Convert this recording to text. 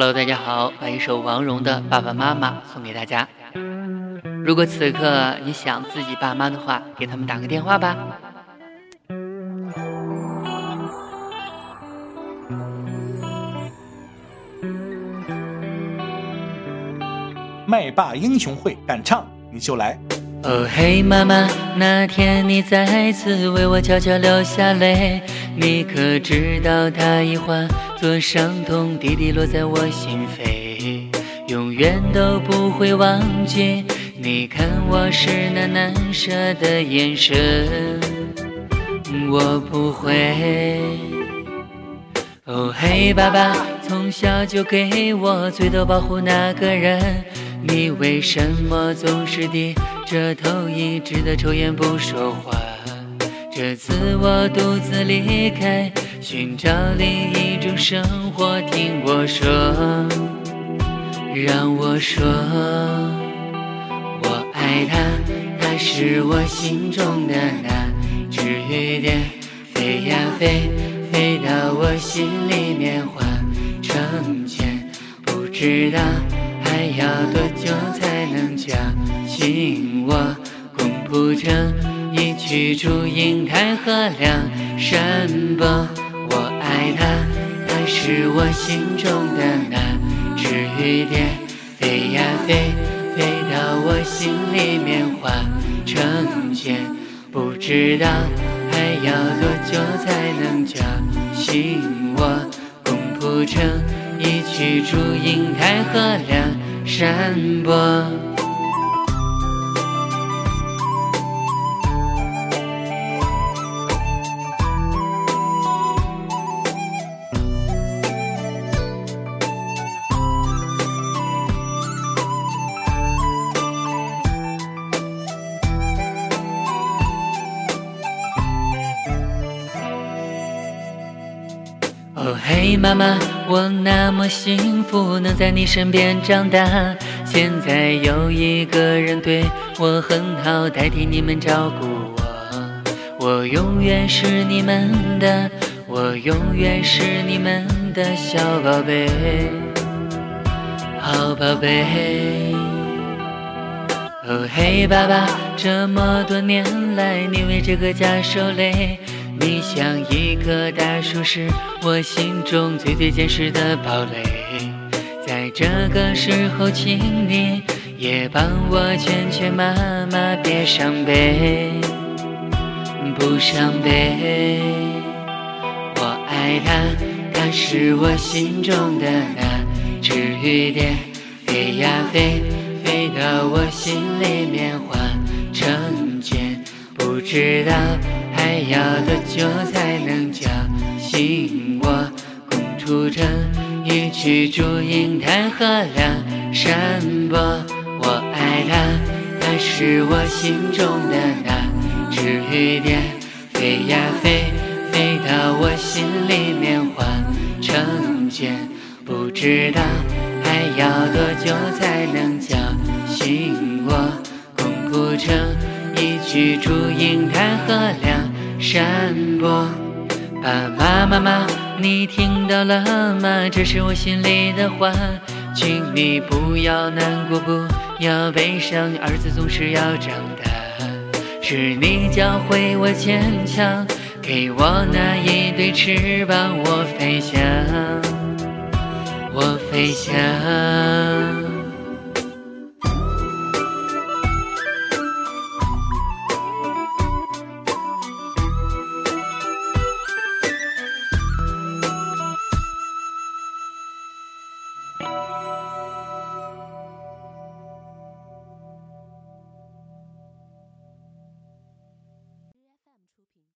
Hello，大家好，把一首王蓉的《爸爸妈妈》送给大家。如果此刻你想自己爸妈的话，给他们打个电话吧。麦霸英雄会敢唱你就来。哦嘿，妈妈，那天你再次为我悄悄流下泪，你可知道它已化作伤痛，滴滴落在我心扉，永远都不会忘记。你看我是那难舍的眼神，我不会。哦嘿，爸爸，从小就给我最多保护那个人，你为什么总是低？着头一直的抽烟不说话，这次我独自离开，寻找另一种生活。听我说，让我说，我爱他，他是我心中的那只雨点，飞呀飞，飞到我心里面化成茧，不知道还要多久才能叫醒。我共谱成一曲祝英台河两山泊。我爱他，他是我心中的那只雨点，飞呀飞，飞到我心里面化成茧。不知道还要多久才能叫醒我，共谱成一曲竹影开合，梁山伯。哦嘿，妈妈，我那么幸福，能在你身边长大。现在有一个人对我很好，代替你们照顾我。我永远是你们的，我永远是你们的小宝贝，好宝贝。哦嘿，爸爸，这么多年来，你为这个家受累。你像一棵大树，是我心中最最坚实的堡垒。在这个时候，请你也帮我劝劝妈妈，别伤悲，不伤悲。我爱她，她是我心中的那只雨蝶，飞呀飞，飞到我心里面化成茧，不知道。还要多久才能叫醒我？共筑成一曲竹影台河两山泊。我爱他，他是我心中的那只雨点，飞呀飞，飞到我心里面化成茧。不知道还要多久才能叫醒我？共谱成一曲竹影台河两。山坡，爸爸妈妈，你听到了吗？这是我心里的话，请你不要难过，不要悲伤，儿子总是要长大。是你教会我坚强，给我那一对翅膀，我飞翔，我飞翔。